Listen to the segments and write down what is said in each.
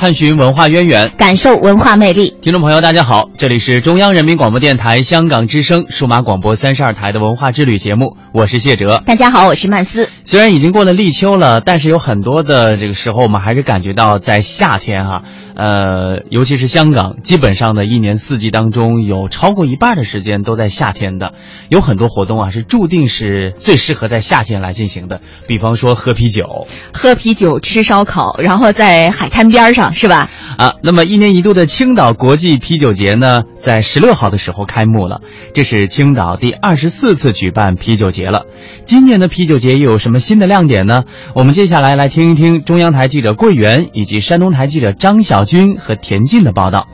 探寻文化渊源，感受文化魅力。听众朋友，大家好，这里是中央人民广播电台香港之声数码广播三十二台的文化之旅节目，我是谢哲。大家好，我是曼斯。虽然已经过了立秋了，但是有很多的这个时候，我们还是感觉到在夏天哈。呃，尤其是香港，基本上呢一年四季当中，有超过一半的时间都在夏天的，有很多活动啊，是注定是最适合在夏天来进行的。比方说喝啤酒，喝啤酒吃烧烤，然后在海滩边上，是吧？啊，那么一年一度的青岛国际啤酒节呢，在十六号的时候开幕了，这是青岛第二十四次举办啤酒节了。今年的啤酒节又有什么新的亮点呢？我们接下来来听一听中央台记者桂圆以及山东台记者张小。军和田径的报道，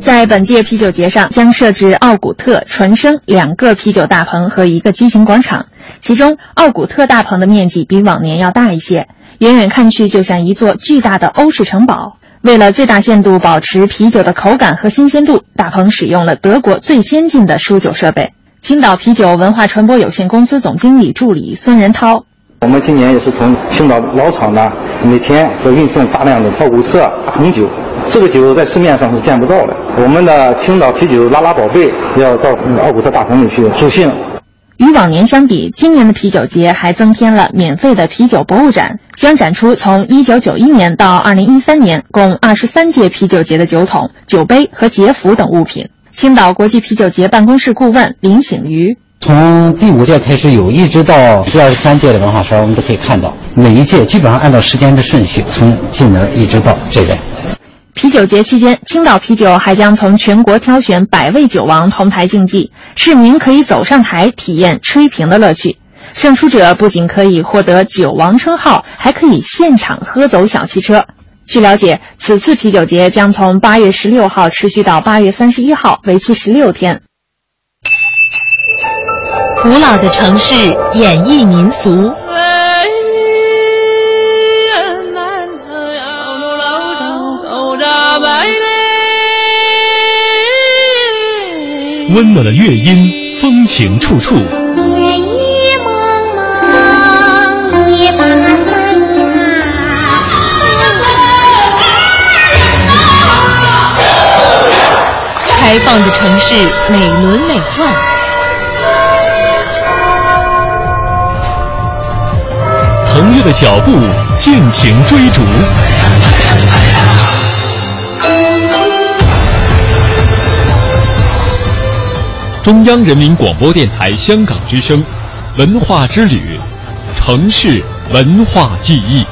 在本届啤酒节上将设置奥古特、纯生两个啤酒大棚和一个激情广场。其中，奥古特大棚的面积比往年要大一些，远远看去就像一座巨大的欧式城堡。为了最大限度保持啤酒的口感和新鲜度，大棚使用了德国最先进的输酒设备。青岛啤酒文化传播有限公司总经理助理孙仁涛。我们今年也是从青岛老厂呢，每天要运送大量的奥古特红酒，这个酒在市面上是见不到的。我们的青岛啤酒拉拉宝贝要到奥古特大棚里去助兴。与往年相比，今年的啤酒节还增添了免费的啤酒博物展，将展出从1991年到2013年共23届啤酒节的酒桶、酒杯和节服等物品。青岛国际啤酒节办公室顾问林醒瑜。从第五届开始有，一直到第二十三届的文化衫，我们都可以看到，每一届基本上按照时间的顺序，从进门一直到这边。啤酒节期间，青岛啤酒还将从全国挑选百位酒王同台竞技，市民可以走上台体验吹瓶的乐趣。胜出者不仅可以获得酒王称号，还可以现场喝走小汽车。据了解，此次啤酒节将从八月十六号持续到八月三十一号，为期十六天。古老的城市演绎民俗，温暖的乐音，风情处处。开放的城市，美轮美奂。腾跃的脚步，尽情追逐。中央人民广播电台香港之声，文化之旅，城市文化记忆。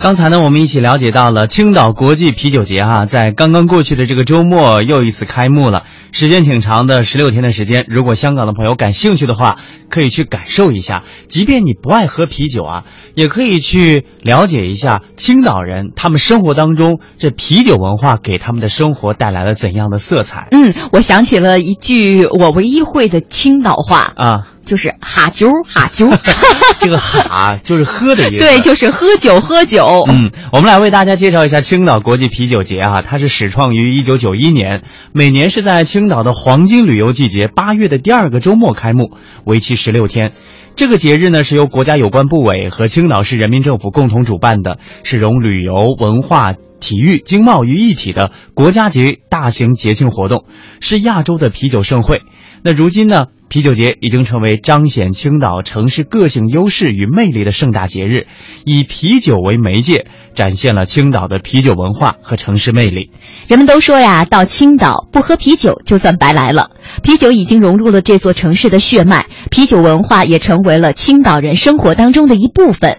刚才呢，我们一起了解到了青岛国际啤酒节哈，在刚刚过去的这个周末又一次开幕了，时间挺长的，十六天的时间。如果香港的朋友感兴趣的话，可以去感受一下。即便你不爱喝啤酒啊，也可以去了解一下青岛人他们生活当中这啤酒文化给他们的生活带来了怎样的色彩。嗯，我想起了一句我唯一会的青岛话啊。就是哈酒哈酒，这个哈就是喝的意思。对，就是喝酒喝酒。嗯，我们来为大家介绍一下青岛国际啤酒节啊，它是始创于一九九一年，每年是在青岛的黄金旅游季节八月的第二个周末开幕，为期十六天。这个节日呢是由国家有关部委和青岛市人民政府共同主办的，是融旅游、文化、体育、经贸于一体的国家级大型节庆活动，是亚洲的啤酒盛会。那如今呢？啤酒节已经成为彰显青岛城市个性优势与魅力的盛大节日，以啤酒为媒介，展现了青岛的啤酒文化和城市魅力。人们都说呀，到青岛不喝啤酒就算白来了。啤酒已经融入了这座城市的血脉，啤酒文化也成为了青岛人生活当中的一部分。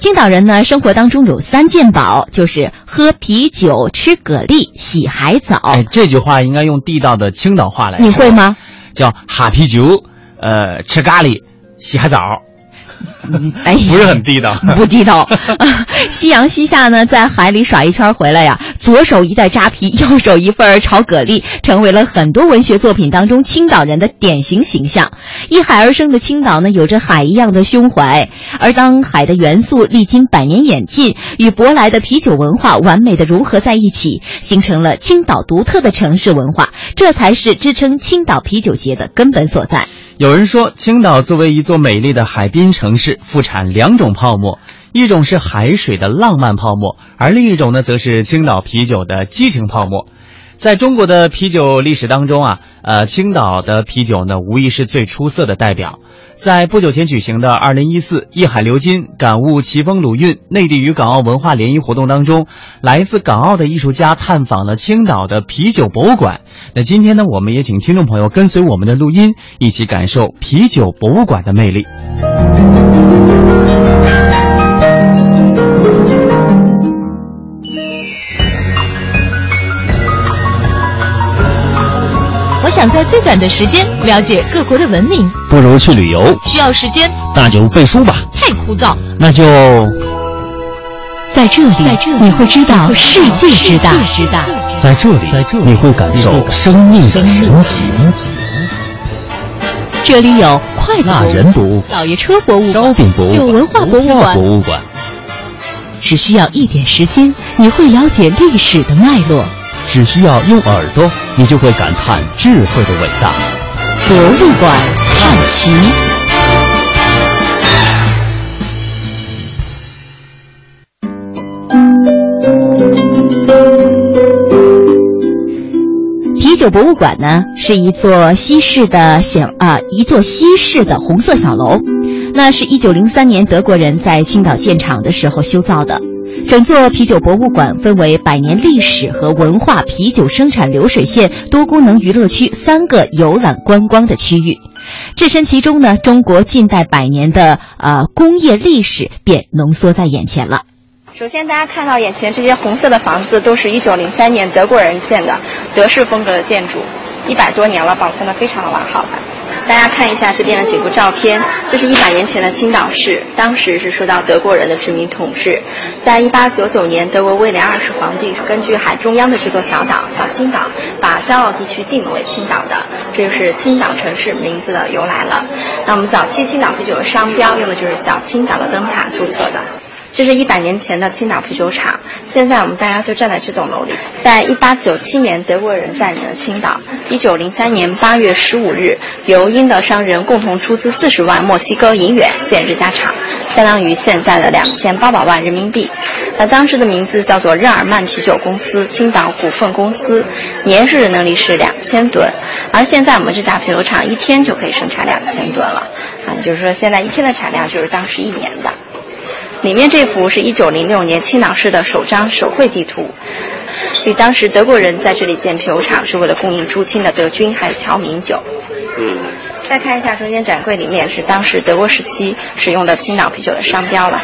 青岛人呢，生活当中有三件宝，就是喝啤酒、吃蛤蜊、洗海藻。哎，这句话应该用地道的青岛话来说。你会吗？叫哈啤酒，呃，吃咖喱，洗海澡。哎，不是很地道，不地道。夕阳西下呢，在海里耍一圈回来呀，左手一袋扎啤，右手一份炒蛤蜊，成为了很多文学作品当中青岛人的典型形象。依海而生的青岛呢，有着海一样的胸怀。而当海的元素历经百年演进，与舶来的啤酒文化完美的融合在一起，形成了青岛独特的城市文化，这才是支撑青岛啤酒节的根本所在。有人说，青岛作为一座美丽的海滨城市，富产两种泡沫，一种是海水的浪漫泡沫，而另一种呢，则是青岛啤酒的激情泡沫。在中国的啤酒历史当中啊，呃，青岛的啤酒呢，无疑是最出色的代表。在不久前举行的“二零一四一海流金，感悟奇风鲁韵”内地与港澳文化联谊活动当中，来自港澳的艺术家探访了青岛的啤酒博物馆。那今天呢，我们也请听众朋友跟随我们的录音，一起感受啤酒博物馆的魅力。我想在最短的时间了解各国的文明，不如去旅游。需要时间，那就背书吧。太枯燥，那就在这里，在这里你会知道世界之大。在这里，你会感受生命的神奇。这里有快乐人博、老爷车博物馆、烧饼博物馆、酒文化博物馆。博物馆只需要一点时间，你会了解历史的脉络。只需要用耳朵，你就会感叹智慧的伟大。博物馆看齐。酒博物馆呢，是一座西式的小啊，一座西式的红色小楼。那是一九零三年德国人在青岛建厂的时候修造的。整座啤酒博物馆分为百年历史和文化、啤酒生产流水线、多功能娱乐区三个游览观光的区域。置身其中呢，中国近代百年的呃工业历史便浓缩在眼前了。首先，大家看到眼前这些红色的房子，都是一九零三年德国人建的德式风格的建筑，一百多年了，保存的非常的完好。大家看一下这边的几幅照片，这是一百年前的青岛市，当时是受到德国人的殖民统治。在一八九九年，德国威廉二世皇帝是根据海中央的这座小岛小青岛，把骄傲地区定名为青岛的，这就是青岛城市名字的由来了。那我们早期青岛啤酒的商标用的就是小青岛的灯塔注册的。这是一百年前的青岛啤酒厂，现在我们大家就站在这栋楼里。在一八九七年，德国人占领了青岛。一九零三年八月十五日，由英德商人共同出资四十万墨西哥银元建这家厂，相当于现在的两千八百万人民币。那当时的名字叫做日耳曼啤酒公司青岛股份公司，年日能力是两千吨。而现在我们这家啤酒厂一天就可以生产两千吨了，啊，就是说现在一天的产量就是当时一年的。里面这幅是一九零六年青岛市的首张手绘地图，所以当时德国人在这里建啤酒厂是为了供应驻青的德军还有侨民酒。嗯。再看一下中间展柜里面是当时德国时期使用的青岛啤酒的商标了，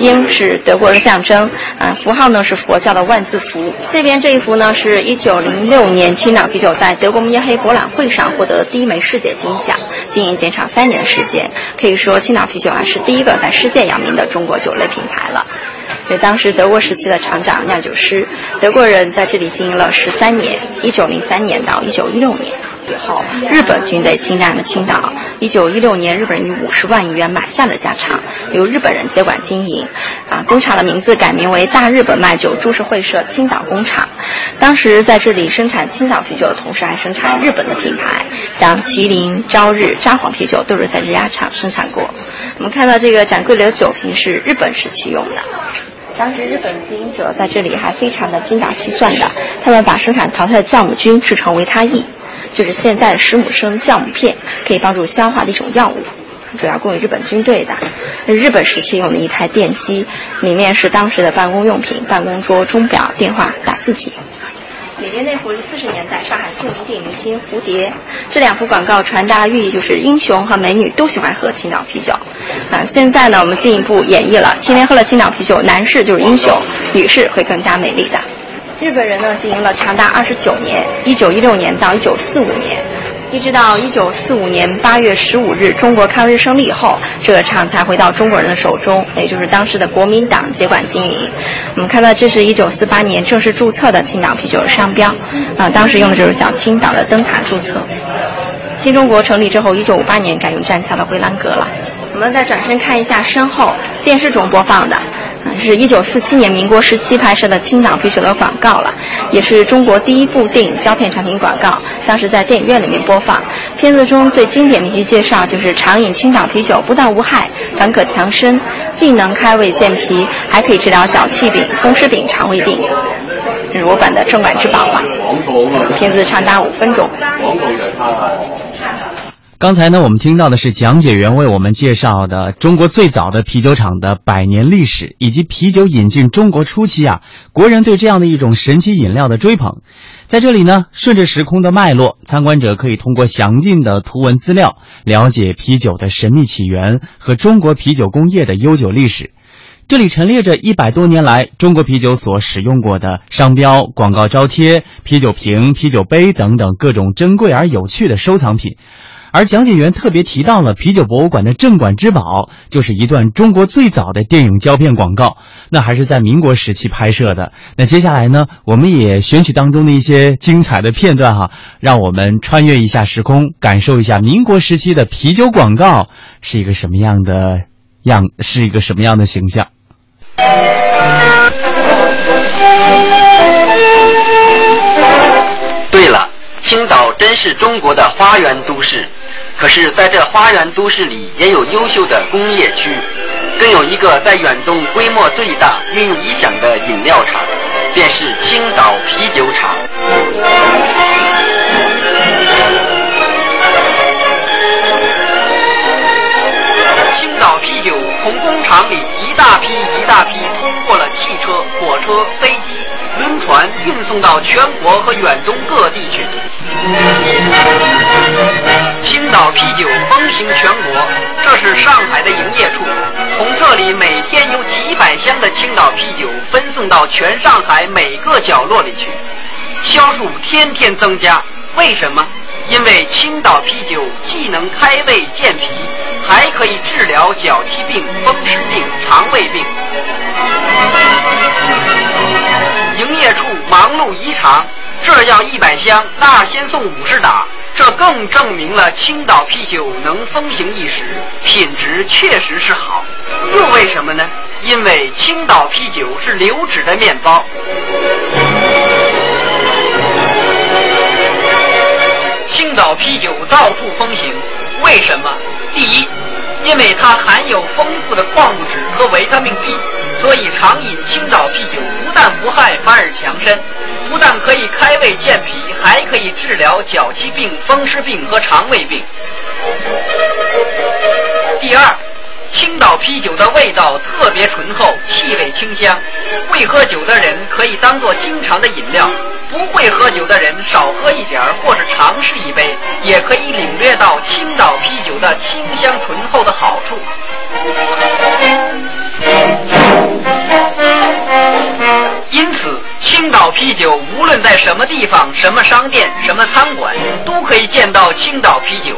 鹰是德国的象征，啊，符号呢是佛教的万字符。这边这一幅呢是一九零六年青岛啤酒在德国慕尼黑博览会上获得第一枚世界金奖，经营减少三年的时间，可以说青岛啤酒啊是第一个在世界扬名的中国酒类品牌了。对，当时德国时期的厂长酿酒师，德国人在这里经营了十三年，一九零三年到一九一六年。以后，日本军队侵占了青岛。一九一六年，日本人以五十万亿元买下了家厂，由日本人接管经营。啊，工厂的名字改名为大日本麦酒株式会社青岛工厂。当时在这里生产青岛啤酒的同时，还生产日本的品牌，像麒麟、朝日、札幌啤酒都是在这家厂生产过。我们看到这个展柜里的酒瓶是日本时期用的。当时日本经营者在这里还非常的精打细算的，他们把生产淘汰的酵母菌制成维他液。就是现在的十亩生酵母片，可以帮助消化的一种药物，主要供于日本军队的。日本时期用的一台电机，里面是当时的办公用品，办公桌、钟表、电话、打字机。里面那幅是四十年代上海著名电影明星蝴蝶，这两幅广告传达寓意就是英雄和美女都喜欢喝青岛啤酒。啊，现在呢，我们进一步演绎了，天天喝了青岛啤酒，男士就是英雄，女士会更加美丽的。日本人呢，经营了长达二十九年，一九一六年到一九四五年。一直到一九四五年八月十五日，中国抗日胜利后，这个厂才回到中国人的手中，也就是当时的国民党接管经营。我们看到，这是一九四八年正式注册的青岛啤酒商标，啊，当时用的就是小青岛的灯塔注册。新中国成立之后，一九五八年改用站桥的回廊阁了。我们再转身看一下身后电视中播放的。是一九四七年民国时期拍摄的青岛啤酒的广告了，也是中国第一部电影胶片产品广告。当时在电影院里面播放，片子中最经典的一句介绍就是常饮青岛啤酒不但无害，反可强身，既能开胃健脾，还可以治疗脚气病、风湿病、肠胃病。这是我版的镇馆之宝吧。片子长达五分钟。刚才呢，我们听到的是讲解员为我们介绍的中国最早的啤酒厂的百年历史，以及啤酒引进中国初期啊，国人对这样的一种神奇饮料的追捧。在这里呢，顺着时空的脉络，参观者可以通过详尽的图文资料，了解啤酒的神秘起源和中国啤酒工业的悠久历史。这里陈列着一百多年来中国啤酒所使用过的商标、广告招贴、啤酒瓶、啤酒杯等等各种珍贵而有趣的收藏品。而讲解员特别提到了啤酒博物馆的镇馆之宝，就是一段中国最早的电影胶片广告，那还是在民国时期拍摄的。那接下来呢，我们也选取当中的一些精彩的片段哈，让我们穿越一下时空，感受一下民国时期的啤酒广告是一个什么样的样，是一个什么样的形象。对了，青岛真是中国的花园都市。可是，在这花园都市里，也有优秀的工业区，更有一个在远东规模最大、运用理想的饮料厂，便是青岛啤酒厂。青岛啤酒从工厂里一大批一大批通过了汽车、火车、飞机、轮船，运送到全国和远东各地去。青岛啤酒风行全国，这是上海的营业处。从这里每天有几百箱的青岛啤酒分送到全上海每个角落里去，销售天天增加。为什么？因为青岛啤酒既能开胃健脾，还可以治疗脚气病、风湿病、肠胃病。营业处忙碌异常，这要一百箱，那先送五十打。这更证明了青岛啤酒能风行一时，品质确实是好。又为什么呢？因为青岛啤酒是流质的面包。青岛啤酒到处风行，为什么？第一，因为它含有丰富的矿物质和维他命 B，所以常饮青岛啤酒不但无害，反而强身。不但可以开胃健脾，还可以治疗脚气病、风湿病和肠胃病。第二，青岛啤酒的味道特别醇厚，气味清香，会喝酒的人可以当做经常的饮料；不会喝酒的人少喝一点儿，或是尝试一杯，也可以领略到青岛啤酒的清香醇厚的好处。因此，青岛啤酒无论在什么地方、什么商店、什么餐馆，都可以见到青岛啤酒。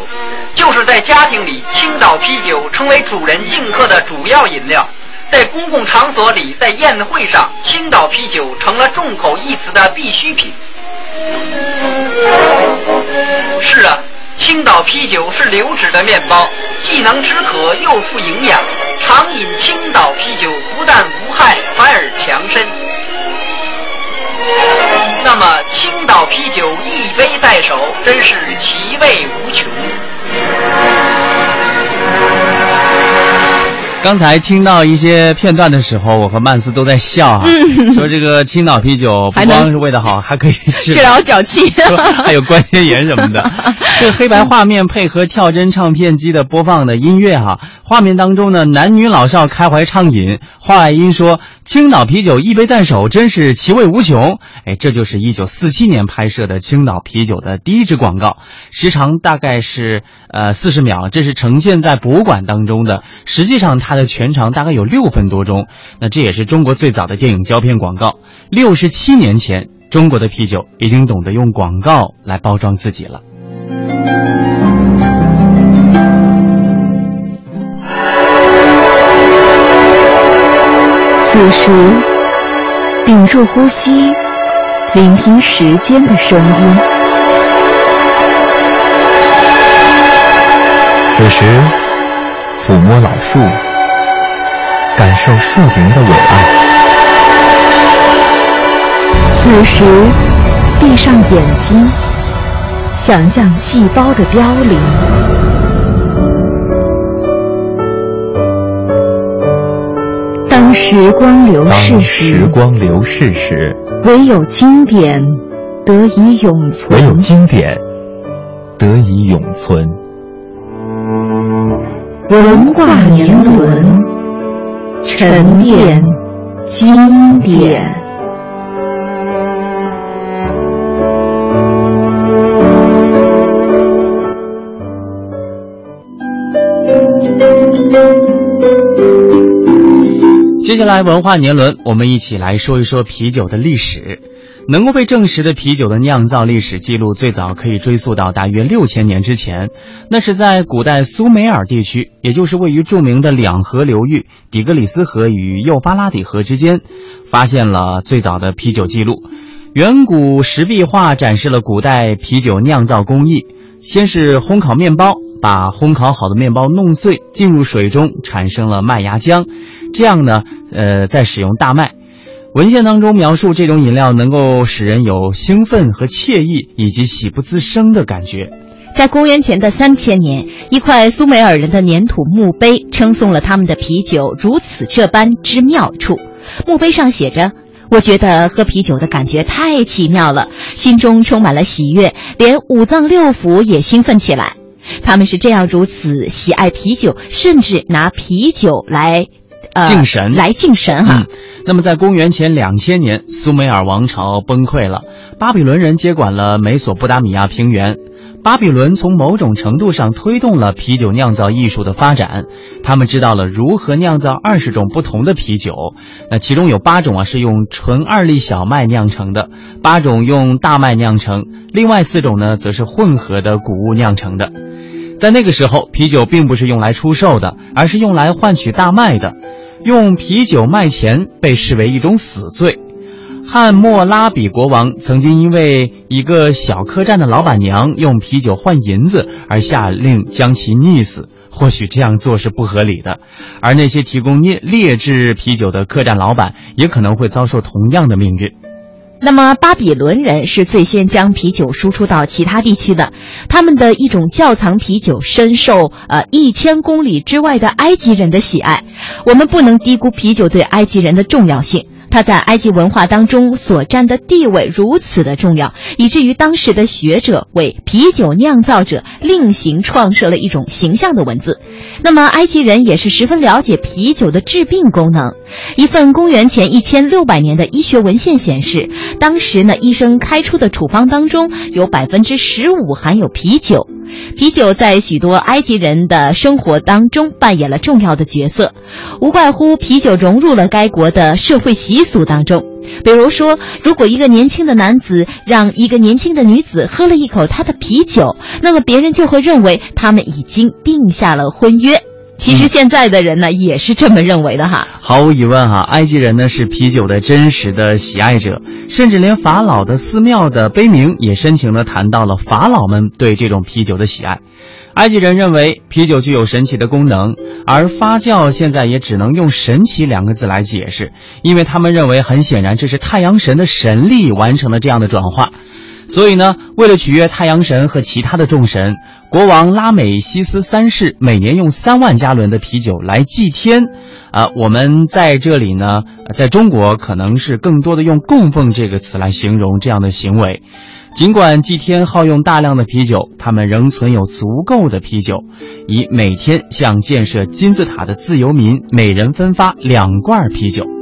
就是在家庭里，青岛啤酒成为主人敬客的主要饮料；在公共场所里，在宴会上，青岛啤酒成了众口一词的必需品。是啊，青岛啤酒是流质的面包，既能止渴又富营养。常饮青岛啤酒不但无害，反而强身。那么，青岛啤酒一杯在手，真是其味无穷。刚刚才听到一些片段的时候，我和曼斯都在笑啊，说这个青岛啤酒不光是味道好，还可以治治疗脚气，还有关节炎什么的。这个黑白画面配合跳针唱片机的播放的音乐哈，画面当中呢，男女老少开怀畅饮，话外音说青岛啤酒一杯在手，真是其味无穷。哎，这就是一九四七年拍摄的青岛啤酒的第一支广告，时长大概是呃四十秒，这是呈现在博物馆当中的。实际上它的全长大概有六分多钟。那这也是中国最早的电影胶片广告。六十七年前，中国的啤酒已经懂得用广告来包装自己了。此时，屏住呼吸，聆听时间的声音。此时，抚摸老树，感受树林的伟岸。此时，闭上眼睛，想象细胞的凋零。当时光流逝时，时光流逝时，唯有经典得以永存。唯有经典得以永存。文化年轮，沉淀经典。接下来文化年轮，我们一起来说一说啤酒的历史。能够被证实的啤酒的酿造历史记录，最早可以追溯到大约六千年之前。那是在古代苏美尔地区，也就是位于著名的两河流域——底格里斯河与幼发拉底河之间，发现了最早的啤酒记录。远古石壁画展示了古代啤酒酿造工艺。先是烘烤面包，把烘烤好的面包弄碎，进入水中，产生了麦芽浆。这样呢，呃，再使用大麦。文献当中描述这种饮料能够使人有兴奋和惬意，以及喜不自胜的感觉。在公元前的三千年，一块苏美尔人的粘土墓碑称颂了他们的啤酒如此这般之妙处。墓碑上写着。我觉得喝啤酒的感觉太奇妙了，心中充满了喜悦，连五脏六腑也兴奋起来。他们是这样如此喜爱啤酒，甚至拿啤酒来，呃，敬神，来敬神哈。那么，在公元前两千年，苏美尔王朝崩溃了，巴比伦人接管了美索不达米亚平原。巴比伦从某种程度上推动了啤酒酿造艺术的发展，他们知道了如何酿造二十种不同的啤酒，那其中有八种啊是用纯二粒小麦酿成的，八种用大麦酿成，另外四种呢则是混合的谷物酿成的。在那个时候，啤酒并不是用来出售的，而是用来换取大麦的，用啤酒卖钱被视为一种死罪。汉谟拉比国王曾经因为一个小客栈的老板娘用啤酒换银子而下令将其溺死。或许这样做是不合理的，而那些提供劣劣质啤酒的客栈老板也可能会遭受同样的命运。那么，巴比伦人是最先将啤酒输出到其他地区的，他们的一种窖藏啤酒深受呃一千公里之外的埃及人的喜爱。我们不能低估啤酒对埃及人的重要性。它在埃及文化当中所占的地位如此的重要，以至于当时的学者为啤酒酿造者另行创设了一种形象的文字。那么，埃及人也是十分了解啤酒的治病功能。一份公元前一千六百年的医学文献显示，当时呢，医生开出的处方当中有百分之十五含有啤酒。啤酒在许多埃及人的生活当中扮演了重要的角色，无怪乎啤酒融入了该国的社会习俗当中。比如说，如果一个年轻的男子让一个年轻的女子喝了一口他的啤酒，那么别人就会认为他们已经定下了婚约。其实现在的人呢，也是这么认为的哈。毫无疑问哈，埃及人呢是啤酒的真实的喜爱者，甚至连法老的寺庙的碑铭也深情地谈到了法老们对这种啤酒的喜爱。埃及人认为啤酒具有神奇的功能，而发酵现在也只能用“神奇”两个字来解释，因为他们认为很显然这是太阳神的神力完成了这样的转化。所以呢，为了取悦太阳神和其他的众神，国王拉美西斯三世每年用三万加仑的啤酒来祭天。啊，我们在这里呢，在中国可能是更多的用供奉这个词来形容这样的行为。尽管祭天耗用大量的啤酒，他们仍存有足够的啤酒，以每天向建设金字塔的自由民每人分发两罐啤酒。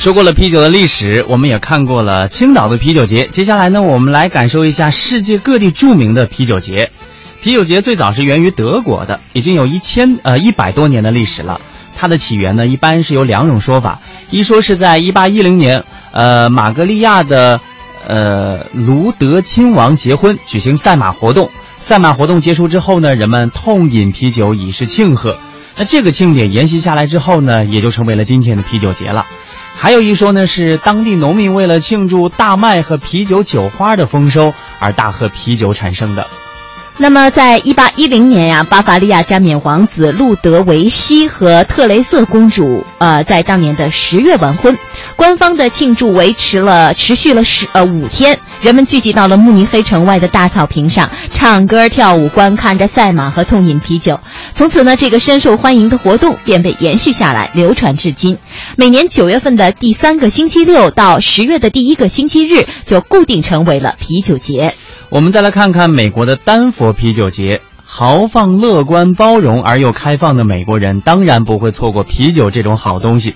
说过了啤酒的历史，我们也看过了青岛的啤酒节。接下来呢，我们来感受一下世界各地著名的啤酒节。啤酒节最早是源于德国的，已经有一千呃一百多年的历史了。它的起源呢，一般是有两种说法：一说是在一八一零年，呃，玛格丽亚的呃卢德亲王结婚，举行赛马活动。赛马活动结束之后呢，人们痛饮啤酒以示庆贺。那这个庆典沿袭下来之后呢，也就成为了今天的啤酒节了。还有一说呢，是当地农民为了庆祝大麦和啤酒酒花的丰收而大喝啤酒产生的。那么，在一八一零年呀，巴伐利亚加冕王子路德维希和特雷瑟公主，呃，在当年的十月完婚。官方的庆祝维持了持续了十呃五天，人们聚集到了慕尼黑城外的大草坪上，唱歌跳舞，观看着赛马和痛饮啤酒。从此呢，这个深受欢迎的活动便被延续下来，流传至今。每年九月份的第三个星期六到十月的第一个星期日，就固定成为了啤酒节。我们再来看看美国的丹佛啤酒节，豪放、乐观、包容而又开放的美国人当然不会错过啤酒这种好东西。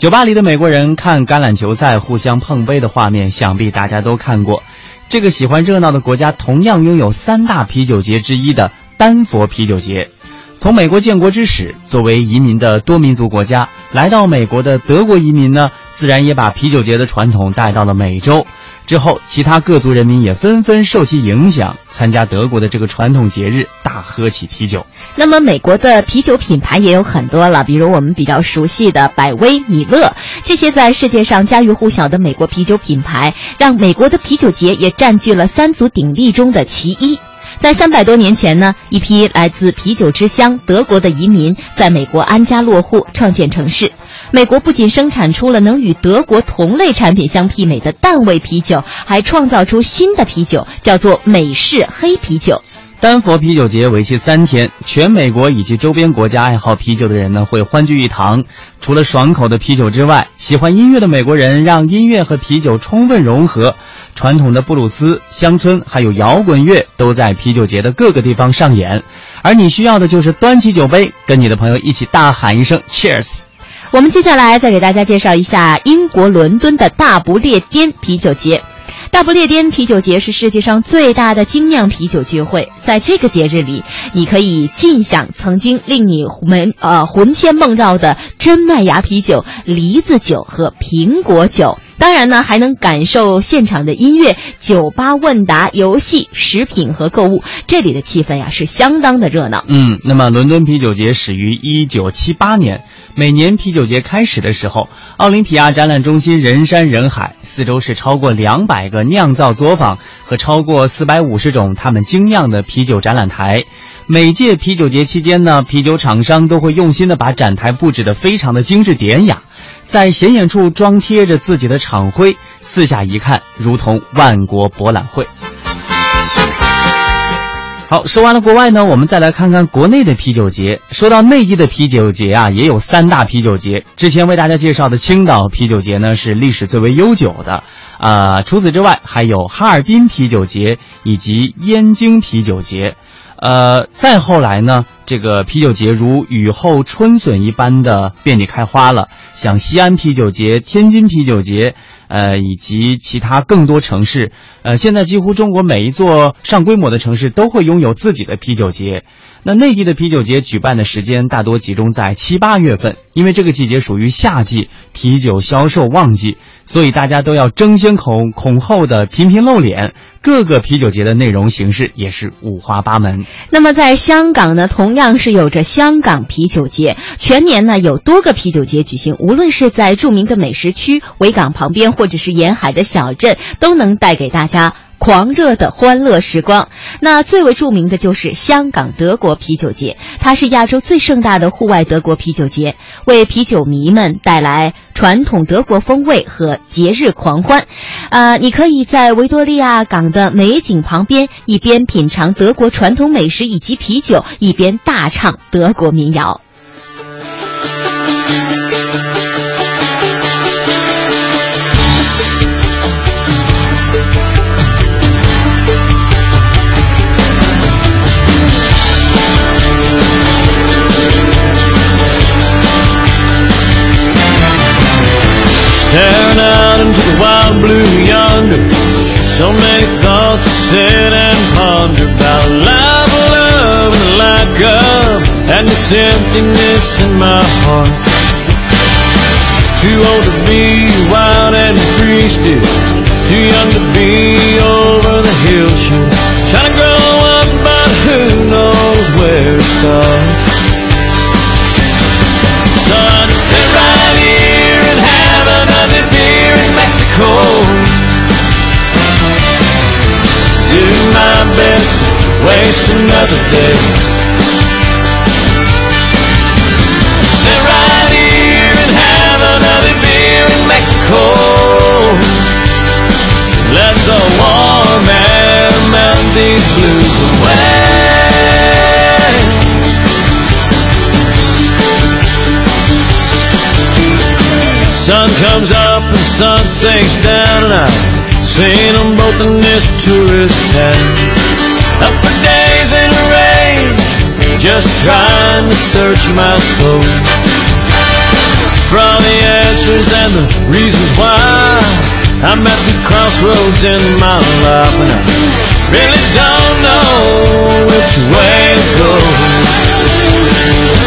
酒吧里的美国人看橄榄球赛，互相碰杯的画面，想必大家都看过。这个喜欢热闹的国家，同样拥有三大啤酒节之一的丹佛啤酒节。从美国建国之始，作为移民的多民族国家，来到美国的德国移民呢，自然也把啤酒节的传统带到了美洲。之后，其他各族人民也纷纷受其影响，参加德国的这个传统节日，大喝起啤酒。那么，美国的啤酒品牌也有很多了，比如我们比较熟悉的百威、米勒，这些在世界上家喻户晓的美国啤酒品牌，让美国的啤酒节也占据了三足鼎立中的其一。在三百多年前呢，一批来自啤酒之乡德国的移民在美国安家落户，创建城市。美国不仅生产出了能与德国同类产品相媲美的淡味啤酒，还创造出新的啤酒，叫做美式黑啤酒。丹佛啤酒节为期三天，全美国以及周边国家爱好啤酒的人呢会欢聚一堂。除了爽口的啤酒之外，喜欢音乐的美国人让音乐和啤酒充分融合。传统的布鲁斯、乡村还有摇滚乐都在啤酒节的各个地方上演。而你需要的就是端起酒杯，跟你的朋友一起大喊一声 “Cheers”。我们接下来再给大家介绍一下英国伦敦的大不列颠啤酒节。大不列颠啤酒节是世界上最大的精酿啤酒聚会，在这个节日里，你可以尽享曾经令你们呃魂牵梦绕的真麦芽啤酒、梨子酒和苹果酒。当然呢，还能感受现场的音乐、酒吧问答、游戏、食品和购物。这里的气氛呀是相当的热闹。嗯，那么伦敦啤酒节始于一九七八年。每年啤酒节开始的时候，奥林匹亚展览中心人山人海，四周是超过两百个酿造作坊和超过四百五十种他们精酿的啤酒展览台。每届啤酒节期间呢，啤酒厂商都会用心的把展台布置的非常的精致典雅，在显眼处装贴着自己的厂徽，四下一看，如同万国博览会。好，说完了国外呢，我们再来看看国内的啤酒节。说到内地的啤酒节啊，也有三大啤酒节。之前为大家介绍的青岛啤酒节呢，是历史最为悠久的。啊，除此之外，还有哈尔滨啤酒节以及燕京啤酒节。呃，再后来呢，这个啤酒节如雨后春笋一般的遍地开花了，像西安啤酒节、天津啤酒节。呃，以及其他更多城市。呃，现在几乎中国每一座上规模的城市都会拥有自己的啤酒节。那内地的啤酒节举办的时间大多集中在七八月份，因为这个季节属于夏季，啤酒销售旺季，所以大家都要争先恐恐后的频频露脸。各个啤酒节的内容形式也是五花八门。那么在香港呢，同样是有着香港啤酒节，全年呢有多个啤酒节举行，无论是在著名的美食区、维港旁边，或者是沿海的小镇，都能带给大家。狂热的欢乐时光，那最为著名的就是香港德国啤酒节，它是亚洲最盛大的户外德国啤酒节，为啤酒迷们带来传统德国风味和节日狂欢。呃，你可以在维多利亚港的美景旁边，一边品尝德国传统美食以及啤酒，一边大唱德国民谣。Staring out into the wild blue yonder. So many thoughts to sit and ponder About life, love, and the lack of And this emptiness in my heart. Too old to be wild and free still Too young to be over the hill. Shit Trying to grow up but who knows where to start sinks down and I've seen them both in this tourist town. Up for days in the rain, just trying to search my soul. For all the answers and the reasons why I'm at these crossroads in my life and I really don't know which way to go.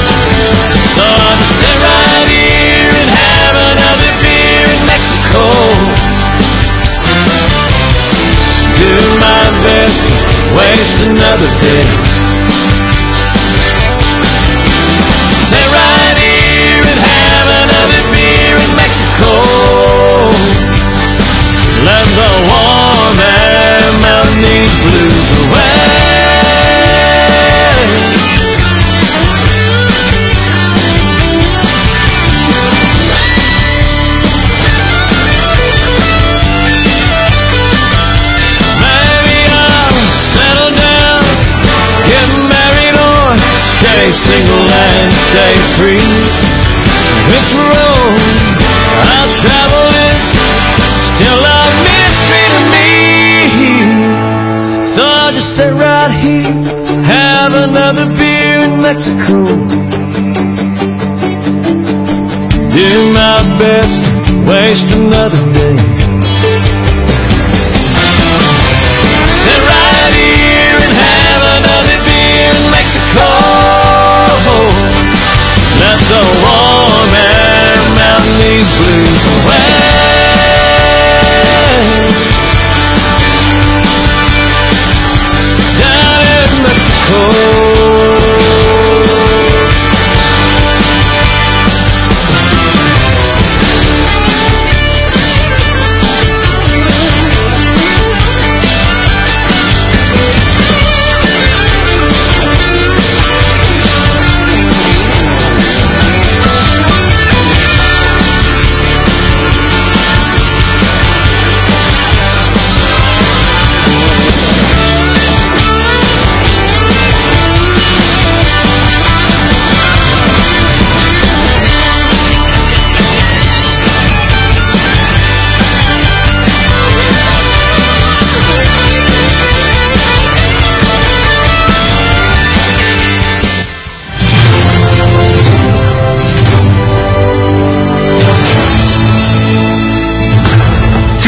Waste another day. I'll still a mystery to me. So I'll just sit right here, have another beer in Mexico. Do my best, waste another day. Sit right here and have another beer in Mexico. Let the warm air these blues Oh.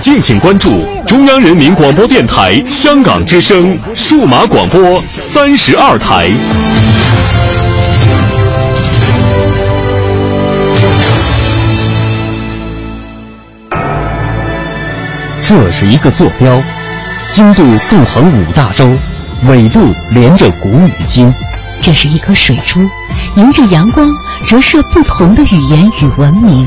敬请关注中央人民广播电台香港之声数码广播三十二台。这是一个坐标，经度纵横五大洲，纬度连着古与今。这是一颗水珠，迎着阳光折射不同的语言与文明。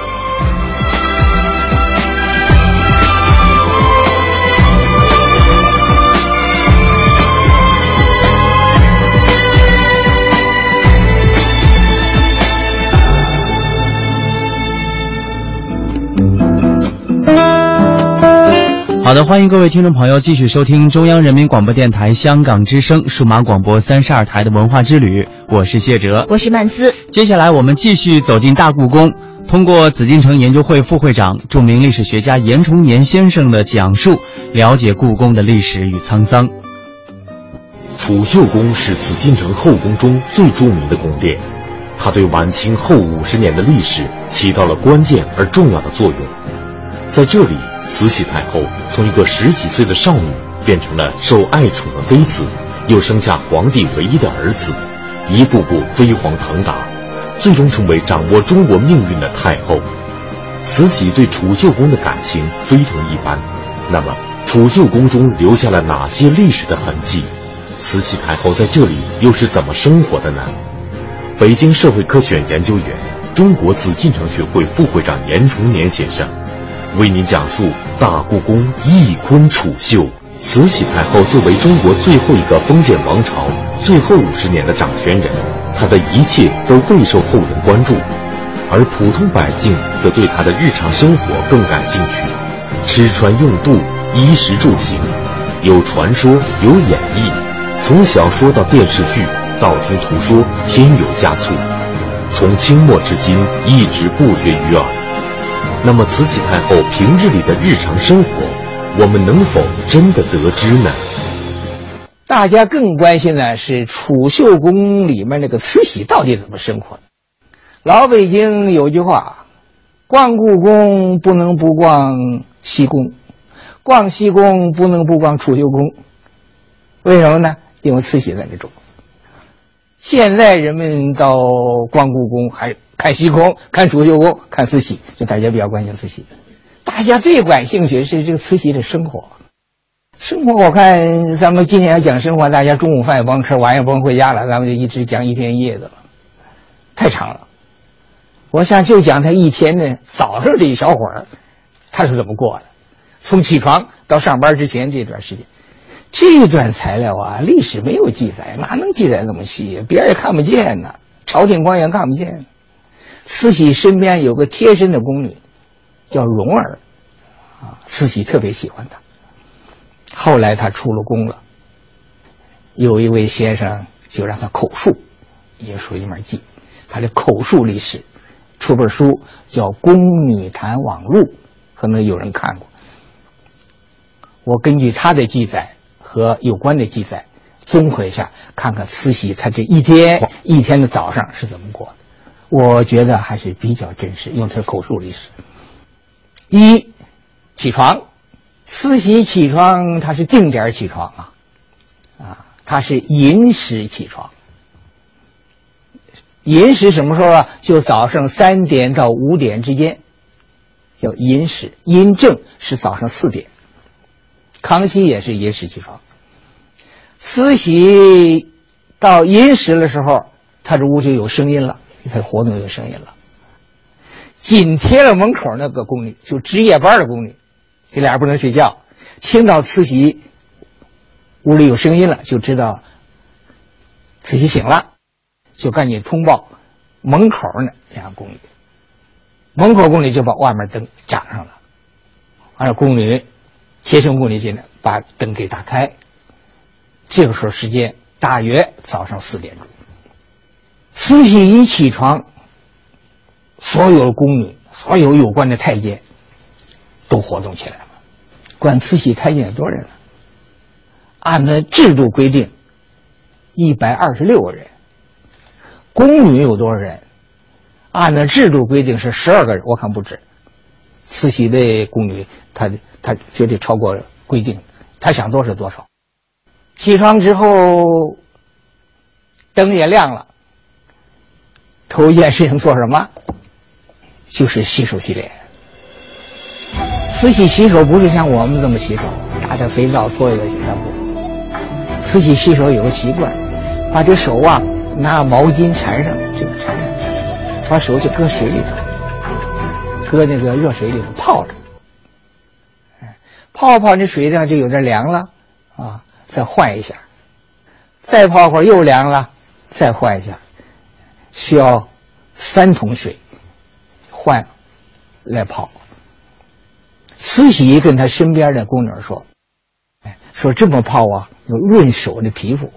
好的，欢迎各位听众朋友继续收听中央人民广播电台香港之声数码广播三十二台的文化之旅，我是谢哲，我是曼斯。接下来我们继续走进大故宫，通过紫禁城研究会副会长、著名历史学家严崇年先生的讲述，了解故宫的历史与沧桑。储秀宫是紫禁城后宫中最著名的宫殿，它对晚清后五十年的历史起到了关键而重要的作用，在这里。慈禧太后从一个十几岁的少女变成了受爱宠的妃子，又生下皇帝唯一的儿子，一步步飞黄腾达，最终成为掌握中国命运的太后。慈禧对储秀宫的感情非同一般。那么，储秀宫中留下了哪些历史的痕迹？慈禧太后在这里又是怎么生活的呢？北京社会科学院研究员、中国紫禁城学会副会长严崇年先生。为您讲述大故宫翊坤储秀。慈禧太后作为中国最后一个封建王朝最后五十年的掌权人，她的一切都备受后人关注，而普通百姓则对她的日常生活更感兴趣。吃穿用度、衣食住行，有传说，有演绎，从小说到电视剧，道听途说，添油加醋，从清末至今一直不绝于耳。那么，慈禧太后平日里的日常生活，我们能否真的得知呢？大家更关心的是储秀宫里面那个慈禧到底怎么生活。老北京有句话：“逛故宫不能不逛西宫，逛西宫不能不逛储秀宫。”为什么呢？因为慈禧在那住。现在人们到逛故宫，还看西宫、看储秀宫、看慈禧，就大家比较关心慈禧。大家最感兴趣是这个慈禧的生活。生活，我看咱们今天要讲生活，大家中午饭也甭吃，晚上甭回家了，咱们就一直讲一天一夜的了，太长了。我想就讲他一天呢，早上这一小会儿，他是怎么过的，从起床到上班之前这段时间。这段材料啊，历史没有记载，哪能记载那么细？别人也看不见呢，朝廷官员看不见。慈禧身边有个贴身的宫女，叫蓉儿，啊，慈禧特别喜欢她。后来她出了宫了，有一位先生就让她口述，也书里面记，她的口述历史，出本书叫《宫女谈网录》，可能有人看过。我根据他的记载和有关的记载，综合一下，看看慈禧她这一天一天的早上是怎么过的，我觉得还是比较真实，用词口述历史。一起床，慈禧起床，她是定点起床啊，啊，她是寅时起床。寅时什么时候啊？就早上三点到五点之间，叫寅时。寅正是早上四点。康熙也是寅时起床。慈禧到寅时的时候，他这屋就有声音了，他活动有声音了。紧贴了门口那个宫女，就值夜班的宫女，这俩人不能睡觉，听到慈禧屋里有声音了，就知道慈禧醒了。就赶紧通报门口那两个宫女，门口宫女就把外面灯掌上了，完了宫女贴身宫女进来把灯给打开。这个时候时间大约早上四点钟，慈禧一起床，所有宫女、所有有关的太监都活动起来了。管慈禧太监有多少人呢？按照制度规定，一百二十六个人。宫女有多少人？按照制度规定是十二个人，我看不止。慈禧的宫女，她她绝对超过规定，她想多少多少。起床之后，灯也亮了，头一件事情做什么？就是洗手洗脸。慈禧洗手不是像我们这么洗手，打点肥皂搓一个洗手不。慈禧洗手有个习惯，把这手啊。拿毛巾缠上，这个缠上，把手就搁水里头，搁那个热水里头泡着，泡泡那水呢就有点凉了，啊，再换一下，再泡会儿又凉了，再换一下，需要三桶水换来泡。慈禧跟她身边的宫女说：“哎，说这么泡啊，有润手的皮肤。”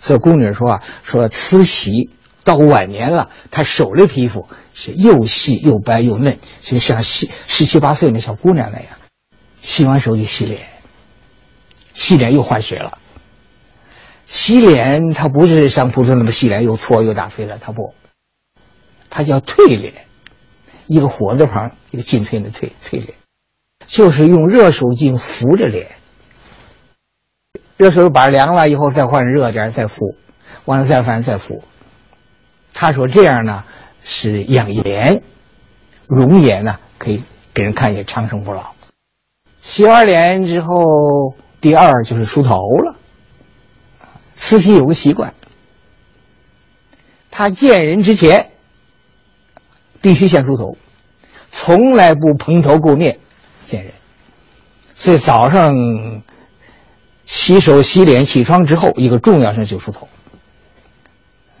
所以宫女说啊，说慈禧到晚年了，她手的皮肤是又细又白又嫩，就像十十七八岁那小姑娘那样。洗完手就洗脸，洗脸又换水了。洗脸它不是像普通那么洗脸又搓又打水的，它不，它叫退脸，一个火字旁一个进退的退，退脸，就是用热手巾扶着脸。热水把凉了以后，再换热点再敷，完了再翻再敷。他说这样呢是养颜，容颜呢可以给人看也长生不老。洗完脸之后，第二就是梳头了。慈禧有个习惯，他见人之前必须先梳头，从来不蓬头垢面见人，所以早上。洗手、洗脸、起床之后，一个重要事就梳头。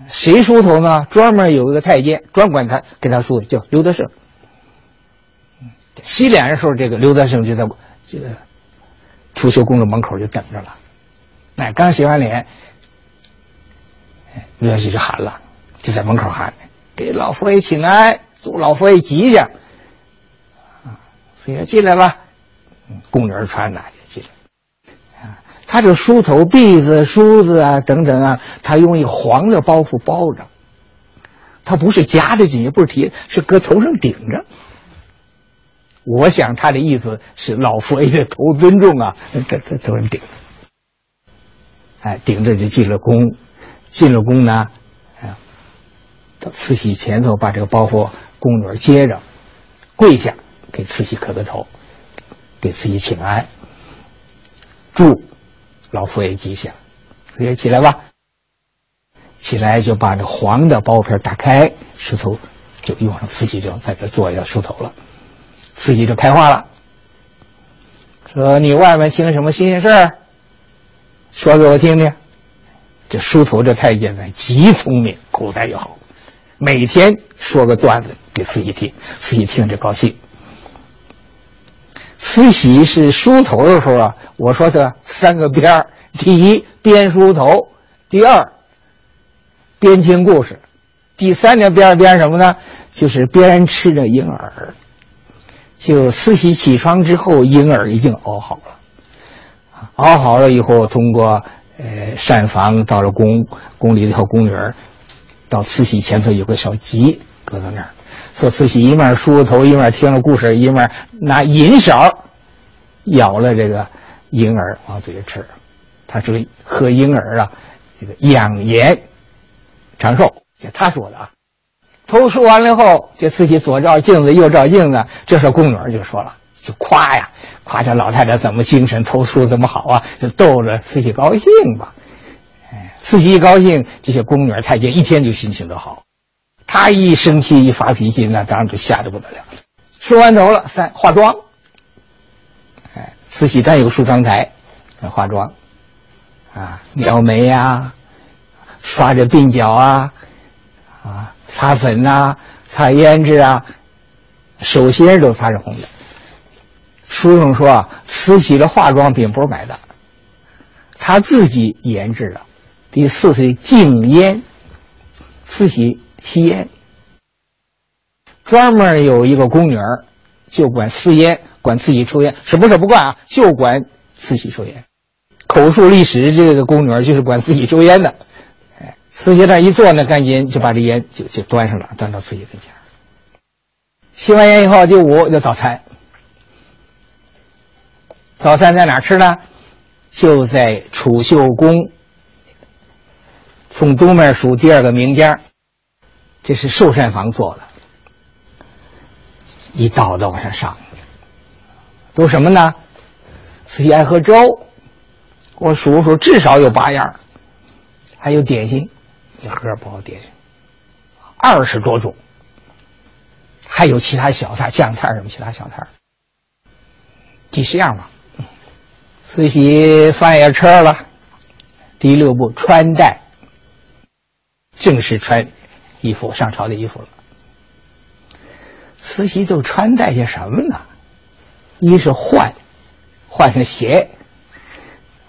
谁梳头呢？专门有一个太监专管他给他梳，叫刘德胜。洗脸的时候，这个刘德胜就在这个储秀宫的门口就等着了。哎，刚洗完脸，刘德胜就喊了，就在门口喊：“给老佛爷请安，祝老佛爷吉祥。”啊，佛爷进来吧。宫女传的。他这梳头篦子、梳子啊等等啊，他用一黄的包袱包着，他不是夹着紧，也，不是提，是搁头上顶着。我想他的意思是老佛爷的头尊重啊，在在头上顶。哎，顶着就进了宫，进了宫呢，啊，到慈禧前头把这个包袱宫女接着，跪下给慈禧磕个头，给慈禧请安，祝。老佛爷吉祥，佛爷起来吧。起来就把这黄的包皮打开，梳头就用上。慈禧就在这坐下梳头了。慈禧就开话了，说：“你外面听什么新鲜事儿？说给我听听。”这梳头这太监呢，极聪明，口才又好，每天说个段子给慈禧听，慈禧听着高兴。慈禧是梳头的时候啊，我说他三个边儿：第一边梳头，第二边听故事，第三年编编什么呢？就是边吃着婴儿。就慈禧起床之后，婴儿已经熬好了，熬好了以后，通过呃膳房到了宫宫里头宫女儿，到慈禧前头有个小集搁到那儿，说慈禧一面梳头，一面听了故事，一面拿银勺舀了这个婴儿往嘴里吃，他说喝婴儿啊，这个养颜长寿，这他说的啊。头梳完了后，这慈禧左照镜子，右照镜子，这时候宫女儿就说了，就夸呀，夸这老太太怎么精神，头梳怎么好啊，就逗着慈禧高兴吧。慈禧一高兴，这些宫女儿太监一天就心情都好。她一生气一发脾气，那当然就吓得不得了了。梳完头了，三化妆。慈禧单有梳妆台，化妆，啊，描眉呀，刷着鬓角啊，啊。擦粉呐，擦胭脂啊，手心都擦着红的。书上说啊，慈禧的化妆品不是买的，她自己研制的。第四是禁烟，慈禧吸烟，专门有一个宫女儿就管私烟，管自己抽烟，什么事不管啊，就管慈禧抽烟。口述历史这个宫女儿就是管自己抽烟的。哎慈禧那一坐呢，赶紧就把这烟就就端上了，端到自己跟前。吸完烟以后，第五就早餐。早餐在哪吃呢？就在储秀宫，从东面数第二个明间这是寿膳房做的，一道道往上上。都什么呢？慈禧爱喝粥，我数数，至少有八样，还有点心。荷包点心，二十多种，还有其他小菜、酱菜什么其他小菜，几十样吧。慈禧饭也吃了，第六步穿戴，正式穿衣服上朝的衣服了。慈禧都穿戴些什么呢？一是换，换上鞋。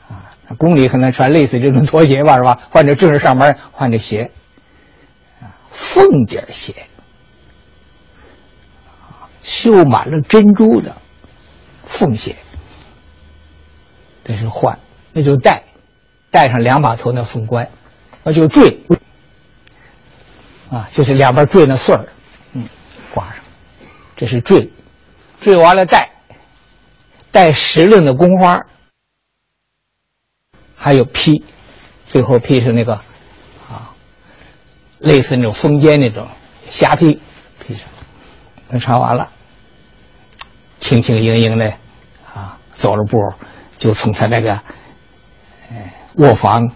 啊宫里可能穿类似这种拖鞋吧，是吧？换着正式上班换着鞋，啊凤姐鞋，绣满了珍珠的凤鞋，这是换，那就戴，戴上两把头那凤冠，那就坠，啊，就是两边坠那穗儿，嗯，挂上，这是坠，坠完了戴，戴石榴的宫花。还有披，最后披上那个，啊，类似那种封肩那种虾披，披上，那穿完了，轻轻盈盈的，啊，走着步就从他那个，卧房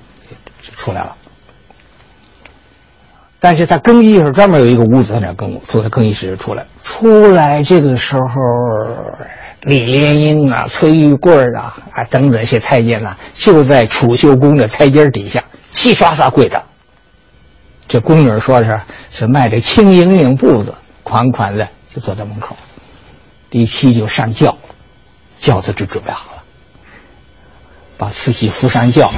出来了。但是他更衣室专门有一个屋子在那更，坐在更衣室出来，出来这个时候。李莲英啊，崔玉贵啊，啊等等一些太监啊，就在储秀宫的台阶底下齐刷刷跪着。这宫女说是是迈着轻盈盈步子，款款的就坐在门口。第七就上轿，轿子就准备好了，把慈禧扶上轿。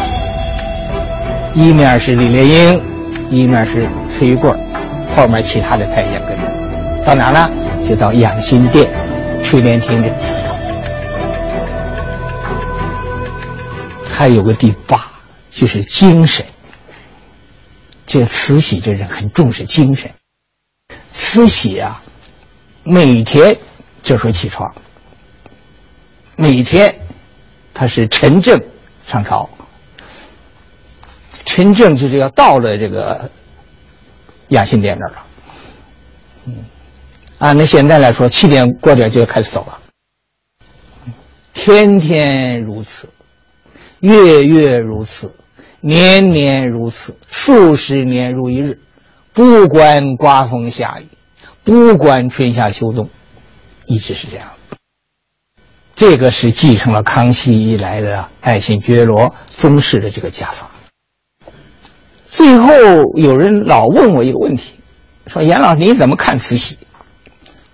一面是李莲英，一面是崔玉贵，后面其他的太监跟着。到哪呢？就到养心殿、垂帘听政。还有个第八，就是精神。这慈禧这人很重视精神。慈禧啊，每天这时候起床，每天他是晨正上朝。晨正就是要到了这个养心殿那儿了。嗯，按那现在来说，七点过点就要开始走了。天天如此。月月如此，年年如此，数十年如一日，不管刮风下雨，不管春夏秋冬，一直是这样。这个是继承了康熙以来的爱新觉罗宗室的这个家法。最后有人老问我一个问题，说严老师你怎么看慈禧？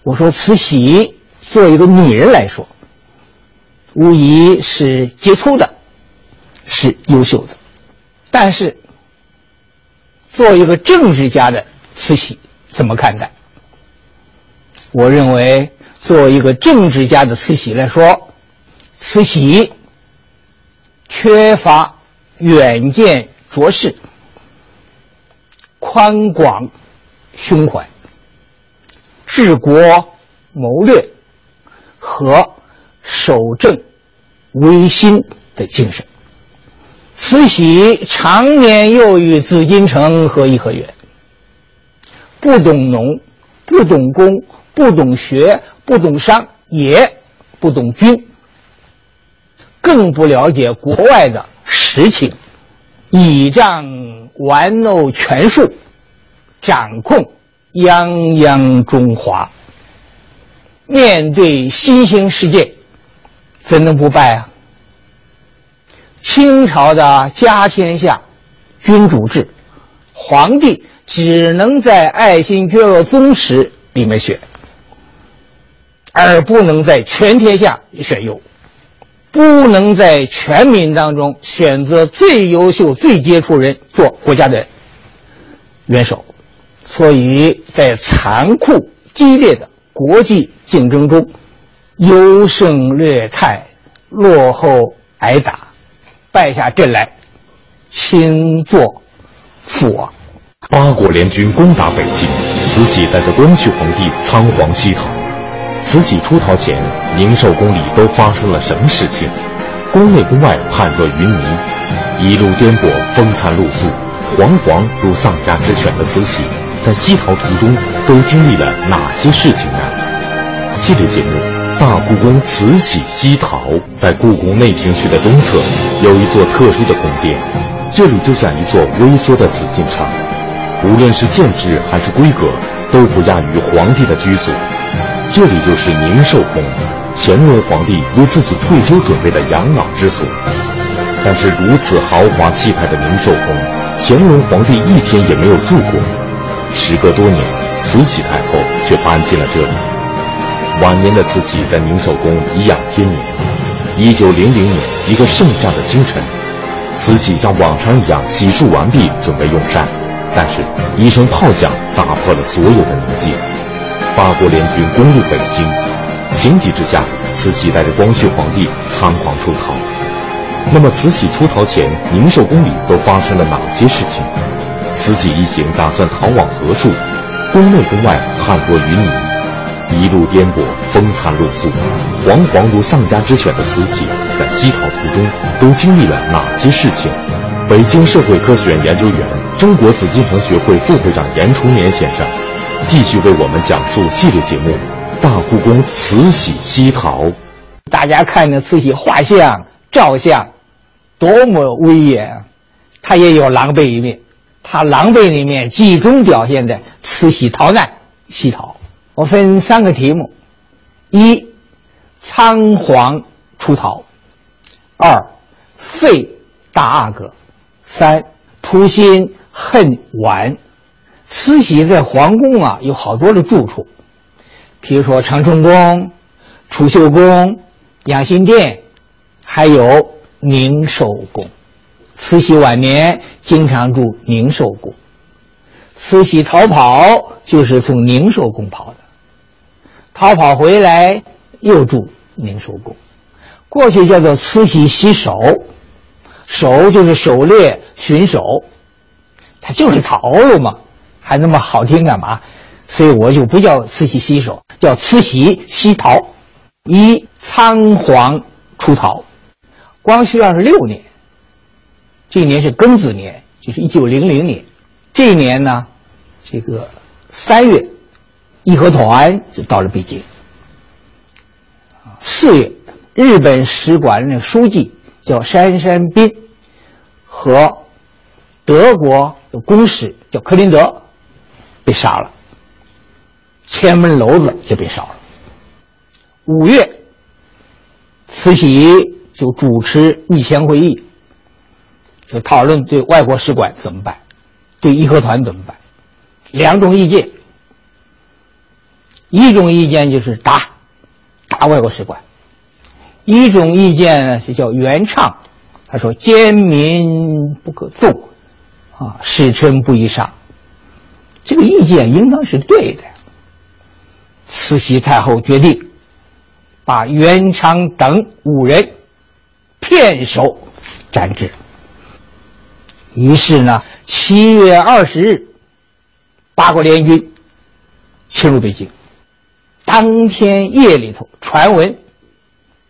我说慈禧作为一个女人来说，无疑是杰出的。是优秀的，但是作为一个政治家的慈禧怎么看待？我认为，作为一个政治家的慈禧来说，慈禧缺乏远见卓识、宽广胸怀、治国谋略和守正维新的精神。慈禧常年囿于紫禁城和颐和园，不懂农，不懂工，不懂学，不懂商，也不懂军，更不了解国外的实情，倚仗玩弄权术，掌控泱泱中华。面对新兴世界，怎能不败啊？清朝的家天下、君主制，皇帝只能在爱新觉罗宗室里面选，而不能在全天下选优，不能在全民当中选择最优秀、最杰出人做国家的元首。所以在残酷激烈的国际竞争中，优胜劣汰，落后挨打。败下阵来，轻作父王。八国联军攻打北京，慈禧带着光绪皇帝仓皇西逃。慈禧出逃前，宁寿宫里都发生了什么事情？宫内宫外判若云泥，一路颠簸，风餐露宿，惶惶如丧家之犬的慈禧，在西逃途中都经历了哪些事情呢？系列节目。大故宫慈禧西逃，在故宫内廷区的东侧有一座特殊的宫殿，这里就像一座微缩的紫禁城，无论是建制还是规格，都不亚于皇帝的居所。这里就是宁寿宫，乾隆皇帝为自己退休准备的养老之所。但是如此豪华气派的宁寿宫，乾隆皇帝一天也没有住过。时隔多年，慈禧太后却搬进了这里。晚年的慈禧在宁寿宫颐养天年。一九零零年，一个盛夏的清晨，慈禧像往常一样洗漱完毕，准备用膳，但是，一声炮响打破了所有的宁静。八国联军攻入北京，情急之下，慈禧带着光绪皇帝仓皇出逃。那么，慈禧出逃前，宁寿宫里都发生了哪些事情？慈禧一行打算逃往何处？宫内宫外判若云泥。一路颠簸，风餐露宿，惶惶如丧家之犬的慈禧，在西逃途中都经历了哪些事情？北京社会科学院研究员、中国紫禁城学会副会长严崇年先生，继续为我们讲述系列节目《大故宫慈禧西逃》。大家看着慈禧画像、照相，多么威严！她也有狼狈一面，她狼狈的一面集中表现在慈禧逃难、西逃。我分三个题目：一、仓皇出逃；二、废大阿哥；三、图心恨晚。慈禧在皇宫啊有好多的住处，比如说长春宫、储秀宫、养心殿，还有宁寿宫。慈禧晚年经常住宁寿宫。慈禧逃跑就是从宁寿宫跑的。逃跑回来又住宁寿宫，过去叫做慈禧洗手，手就是狩猎巡守，他就是逃了嘛，还那么好听干嘛？所以我就不叫慈禧洗手，叫慈禧西逃。一仓皇出逃，光绪二十六年，这一年是庚子年，就是一九零零年，这一年呢，这个三月。义和团就到了北京。四月，日本使馆的书记叫杉山彬，和德国的公使叫克林德被杀了，前门楼子就被烧了。五月，慈禧就主持密签会议，就讨论对外国使馆怎么办，对义和团怎么办，两种意见。一种意见就是打，打外国使馆；一种意见呢是叫原唱，他说奸民不可纵，啊，使臣不宜杀。这个意见应当是对的。慈禧太后决定把袁昌等五人片手斩之。于是呢，七月二十日，八国联军侵入北京。当天夜里头，传闻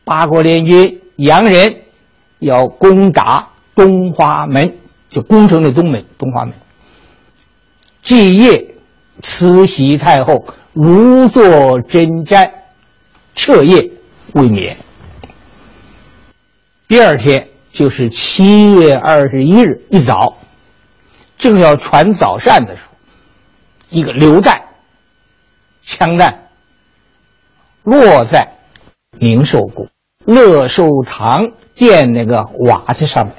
八国联军洋人要攻打东华门，就攻城的东门东华门。这夜，慈禧太后如坐针毡，彻夜未眠。第二天。就是七月二十一日一早，正要传早膳的时候，一个榴弹、枪弹落在宁寿宫乐寿堂殿那个瓦子上面，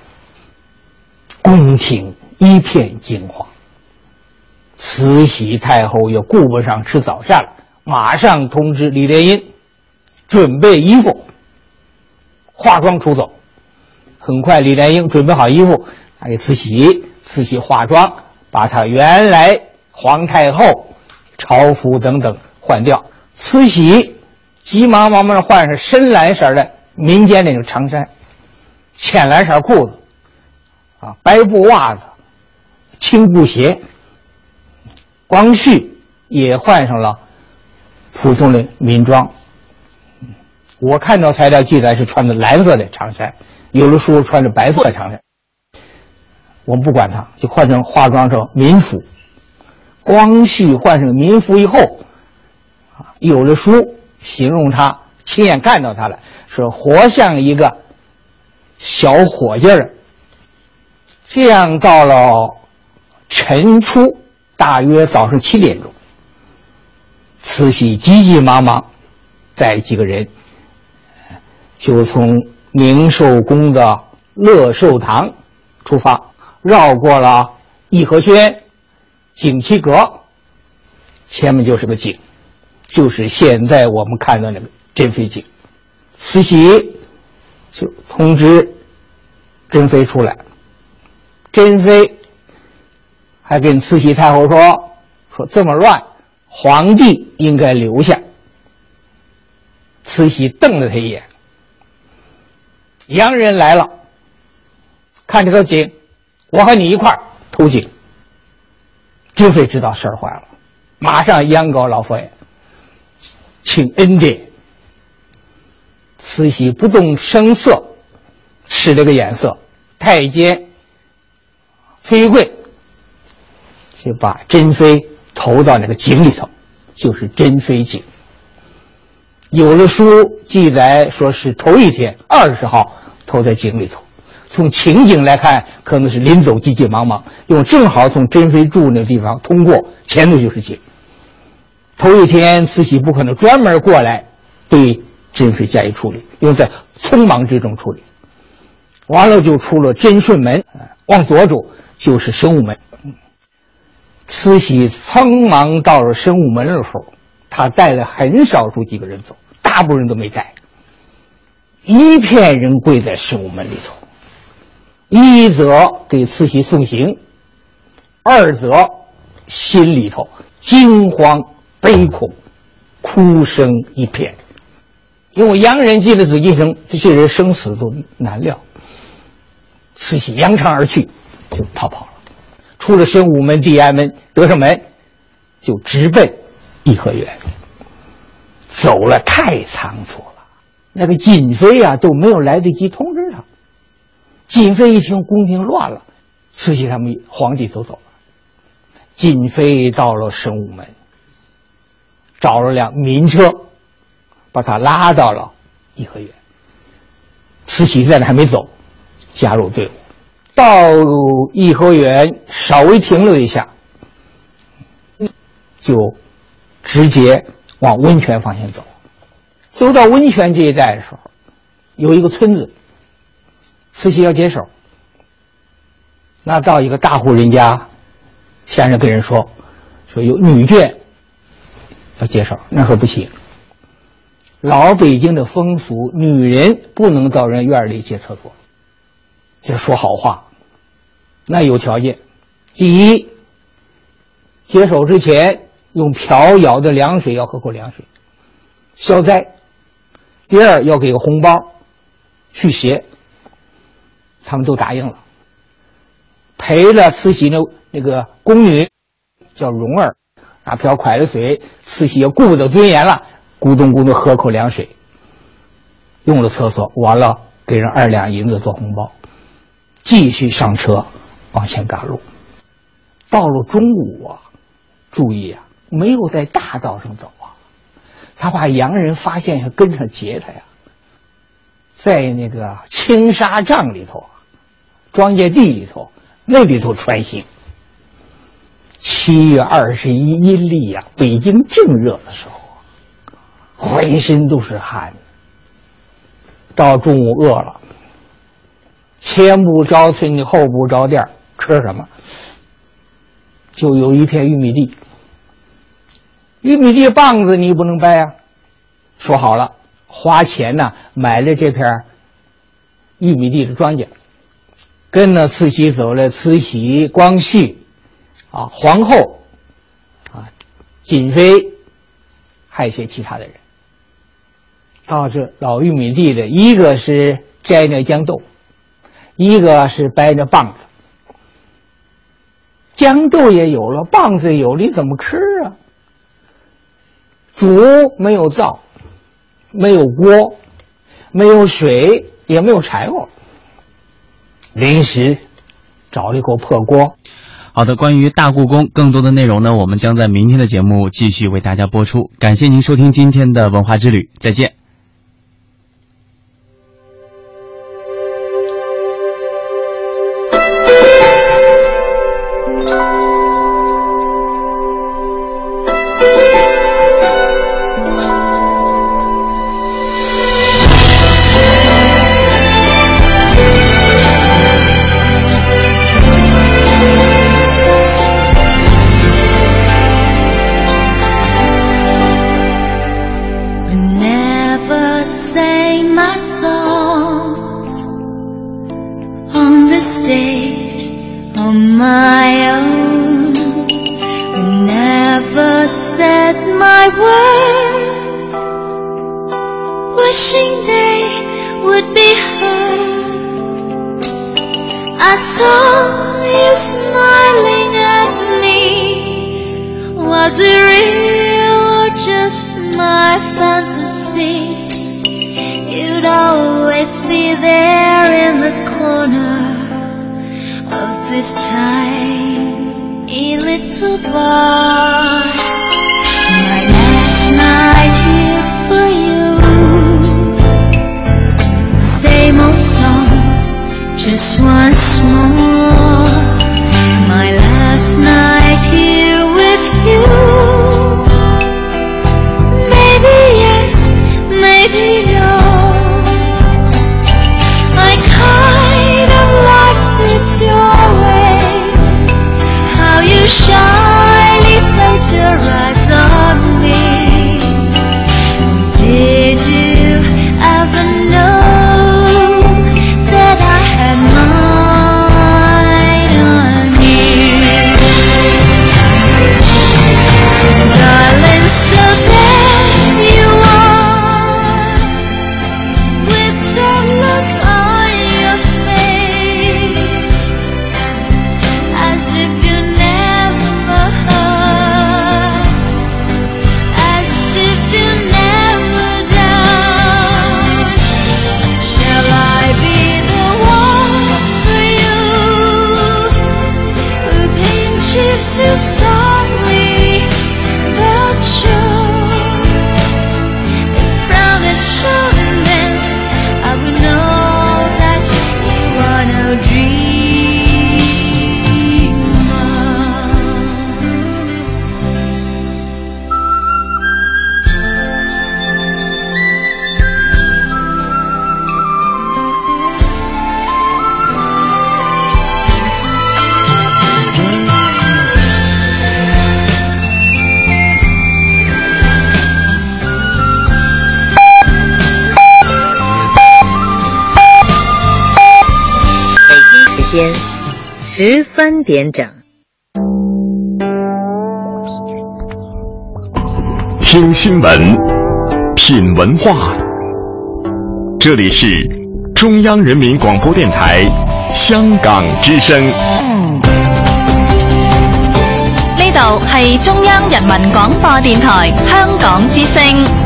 宫廷一片惊慌。慈禧太后也顾不上吃早膳了，马上通知李莲英准备衣服、化妆出走。很快，李莲英准备好衣服，拿给慈禧，慈禧化妆，把她原来皇太后朝服等等换掉。慈禧急忙忙忙换上深蓝色的民间那种长衫，浅蓝色裤子，啊，白布袜子，青布鞋。光绪也换上了普通的民装。我看到材料记载是穿的蓝色的长衫。有的书穿着白色的长衫，我们不管他，就换成化妆成民服。光绪换成民服以后，啊，有的书形容他亲眼看到他了，说活像一个小伙计儿。这样到了晨初，大约早上七点钟，慈禧急急忙忙带几个人就从。宁寿宫的乐寿堂出发，绕过了颐和轩、景祺阁，前面就是个井，就是现在我们看到那个珍妃井。慈禧就通知珍妃出来，珍妃还跟慈禧太后说：“说这么乱，皇帝应该留下。”慈禧瞪了他一眼。洋人来了，看这个井，我和你一块儿投井。知妃知道事儿坏了，马上央告老佛爷，请恩典。慈禧不动声色，使了个眼色，太监崔贵就把珍妃投到那个井里头，就是珍妃井。有的书记载说是头一天二十号。投在井里头，从情景来看，可能是临走急急忙忙，因为正好从珍妃住那地方通过，前头就是井。头一天，慈禧不可能专门过来对珍妃加以处理，因为在匆忙之中处理。完了就出了真顺门，往左走就是神武门。慈禧匆忙到了神武门的时候，他带了很少数几个人走，大部分人都没带。一片人跪在神武门里头，一则给慈禧送行，二则心里头惊慌悲恐，哭声一片。因为洋人进了紫禁城，这些人生死都难料。慈禧扬长而去，就逃跑了。出了神武门、地安门、德胜门，就直奔颐和园。走了太仓促了。那个瑾妃呀都没有来得及通知他，瑾妃一听宫廷乱了，慈禧他们皇帝都走了，瑾妃到了神武门，找了辆民车，把他拉到了颐和园。慈禧在那还没走，加入队伍，到颐和园稍微停留一下，就直接往温泉方向走。走到温泉这一带的时候，有一个村子，慈禧要接手。那到一个大户人家，先生跟人说，说有女眷要接手，那可不行。老北京的风俗，女人不能到人院里借厕所，就说好话。那有条件，第一，接手之前用瓢舀的凉水要喝口凉水，消灾。第二要给个红包，去邪。他们都答应了，陪着慈禧那那个宫女叫蓉儿，拿瓢蒯了水，慈禧也顾不得尊严了，咕咚咕咚喝口凉水，用了厕所，完了给人二两银子做红包，继续上车往前赶路。到了中午啊，注意啊，没有在大道上走啊，他怕洋人发现要跟上劫他呀，在那个青纱帐里头。庄稼地里头，那里头穿行。七月二十一阴历呀，北京正热的时候，浑身都是汗。到中午饿了，前不着村，后不着店，吃什么？就有一片玉米地。玉米地棒子你不能掰啊！说好了，花钱呢，买了这片玉米地的庄稼。跟着慈禧走了，慈禧、光绪，啊，皇后，啊，瑾妃，还有一些其他的人，到这老玉米地的，一个是摘那豇豆，一个是掰那棒子。豇豆也有了，棒子有，你怎么吃啊？煮没有灶，没有锅，没有水，也没有柴火。临时找了一口破锅。好的，关于大故宫更多的内容呢，我们将在明天的节目继续为大家播出。感谢您收听今天的文化之旅，再见。三点整。听新闻品文化。这里是中央人民广播电台香港之声。呢度系中央人民广播电台香港之声。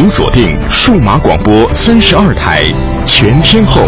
请锁定数码广播三十二台，全天候